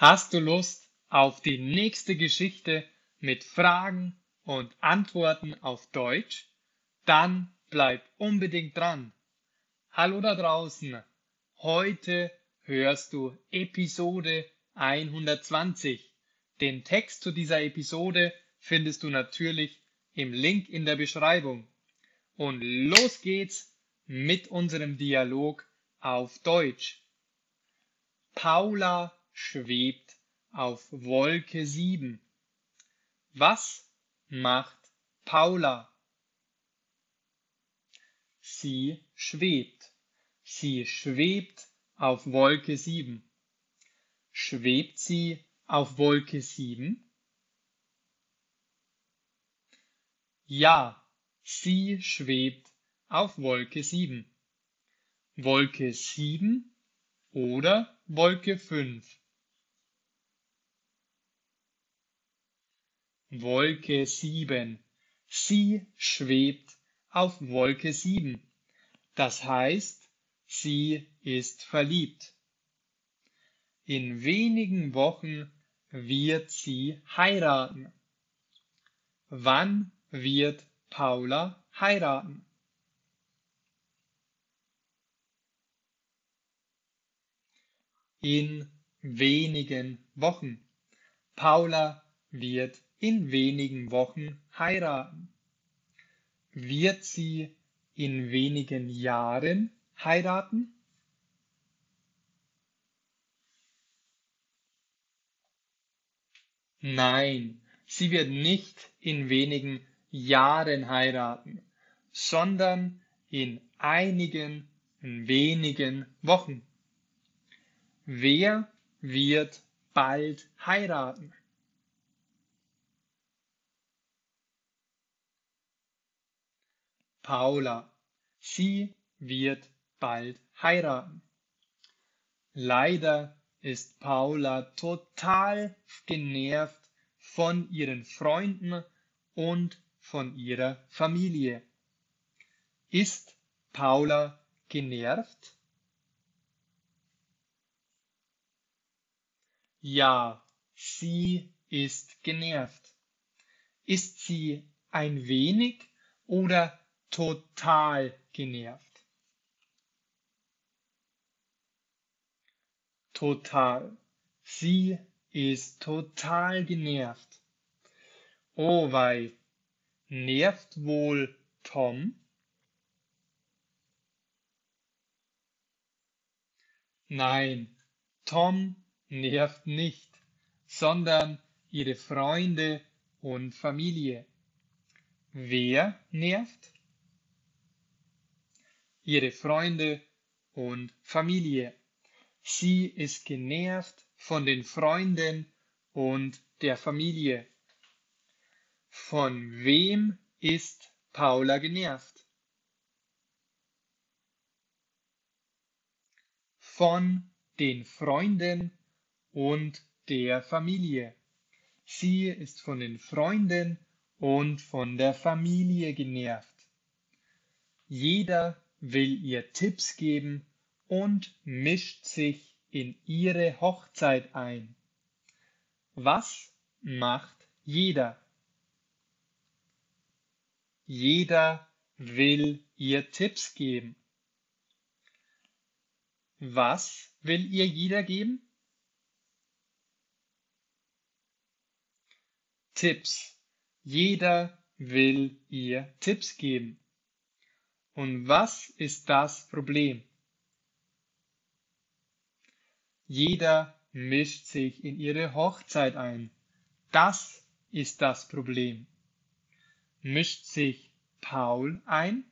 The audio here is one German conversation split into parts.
Hast du Lust auf die nächste Geschichte mit Fragen und Antworten auf Deutsch? Dann bleib unbedingt dran. Hallo da draußen. Heute hörst du Episode 120. Den Text zu dieser Episode findest du natürlich im Link in der Beschreibung. Und los geht's mit unserem Dialog auf Deutsch. Paula schwebt auf Wolke 7. Was macht Paula? Sie schwebt. Sie schwebt auf Wolke 7. Schwebt sie auf Wolke 7? Ja, sie schwebt auf Wolke 7. Wolke 7 oder Wolke 5. Wolke 7. Sie schwebt auf Wolke 7. Das heißt, sie ist verliebt. In wenigen Wochen wird sie heiraten. Wann wird Paula heiraten? In wenigen Wochen. Paula wird in wenigen Wochen heiraten. Wird sie in wenigen Jahren heiraten? Nein, sie wird nicht in wenigen Jahren heiraten, sondern in einigen wenigen Wochen. Wer wird bald heiraten? Paula. Sie wird bald heiraten. Leider ist Paula total genervt von ihren Freunden und von ihrer Familie. Ist Paula genervt? Ja, sie ist genervt. Ist sie ein wenig oder total genervt? Total. Sie ist total genervt. Oh wei, nervt wohl Tom? Nein, Tom nervt nicht, sondern ihre Freunde und Familie. Wer nervt? Ihre Freunde und Familie. Sie ist genervt von den Freunden und der Familie. Von wem ist Paula genervt? Von den Freunden und der Familie. Sie ist von den Freunden und von der Familie genervt. Jeder will ihr Tipps geben und mischt sich in ihre Hochzeit ein. Was macht jeder? Jeder will ihr Tipps geben. Was will ihr jeder geben? Tipps. Jeder will ihr Tipps geben. Und was ist das Problem? Jeder mischt sich in ihre Hochzeit ein. Das ist das Problem. Mischt sich Paul ein?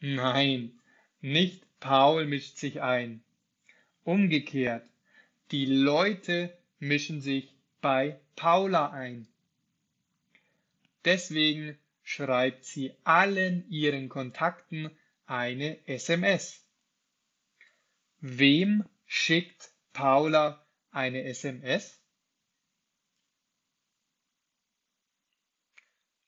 Nein, nicht Paul mischt sich ein. Umgekehrt, die Leute mischen sich bei Paula ein. Deswegen schreibt sie allen ihren Kontakten eine SMS. Wem schickt Paula eine SMS?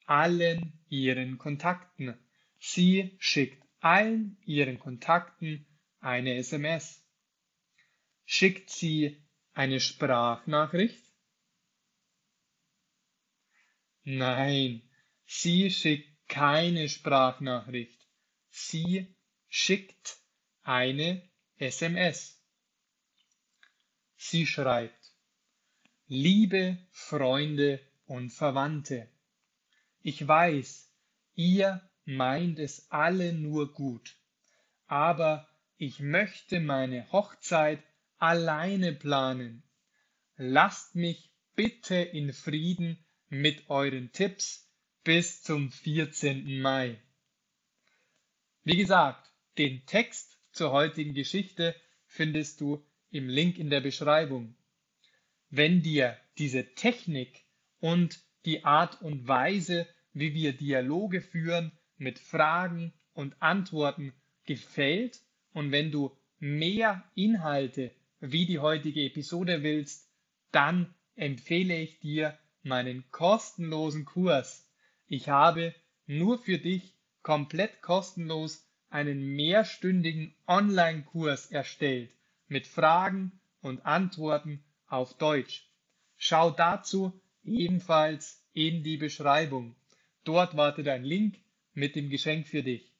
Allen ihren Kontakten. Sie schickt allen ihren Kontakten eine SMS? Schickt sie eine Sprachnachricht? Nein, sie schickt keine Sprachnachricht. Sie schickt eine SMS. Sie schreibt, liebe Freunde und Verwandte, ich weiß, ihr meint es alle nur gut, aber ich möchte meine Hochzeit alleine planen. Lasst mich bitte in Frieden mit euren Tipps bis zum 14. Mai. Wie gesagt, den Text zur heutigen Geschichte findest du im Link in der Beschreibung. Wenn dir diese Technik und die Art und Weise, wie wir Dialoge führen mit Fragen und Antworten gefällt und wenn du mehr Inhalte wie die heutige Episode willst, dann empfehle ich dir meinen kostenlosen Kurs. Ich habe nur für dich komplett kostenlos einen mehrstündigen Online-Kurs erstellt mit Fragen und Antworten auf Deutsch. Schau dazu ebenfalls in die Beschreibung. Dort wartet ein Link mit dem Geschenk für dich.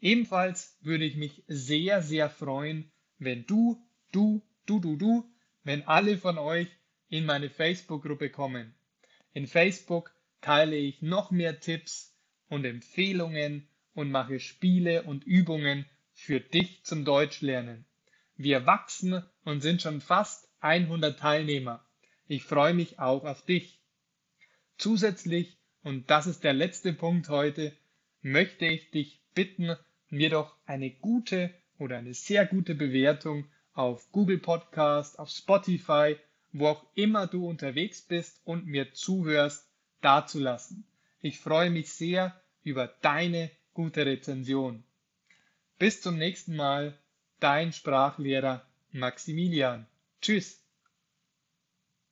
Ebenfalls würde ich mich sehr, sehr freuen, wenn du, du, du, du, du, wenn alle von euch in meine Facebook-Gruppe kommen. In Facebook teile ich noch mehr Tipps und Empfehlungen und mache Spiele und Übungen für dich zum Deutschlernen. Wir wachsen und sind schon fast 100 Teilnehmer. Ich freue mich auch auf dich. Zusätzlich, und das ist der letzte Punkt heute, möchte ich dich bitten, mir doch eine gute oder eine sehr gute Bewertung auf Google Podcast, auf Spotify wo auch immer du unterwegs bist und mir zuhörst, dazulassen. Ich freue mich sehr über deine gute Rezension. Bis zum nächsten Mal, dein Sprachlehrer Maximilian. Tschüss.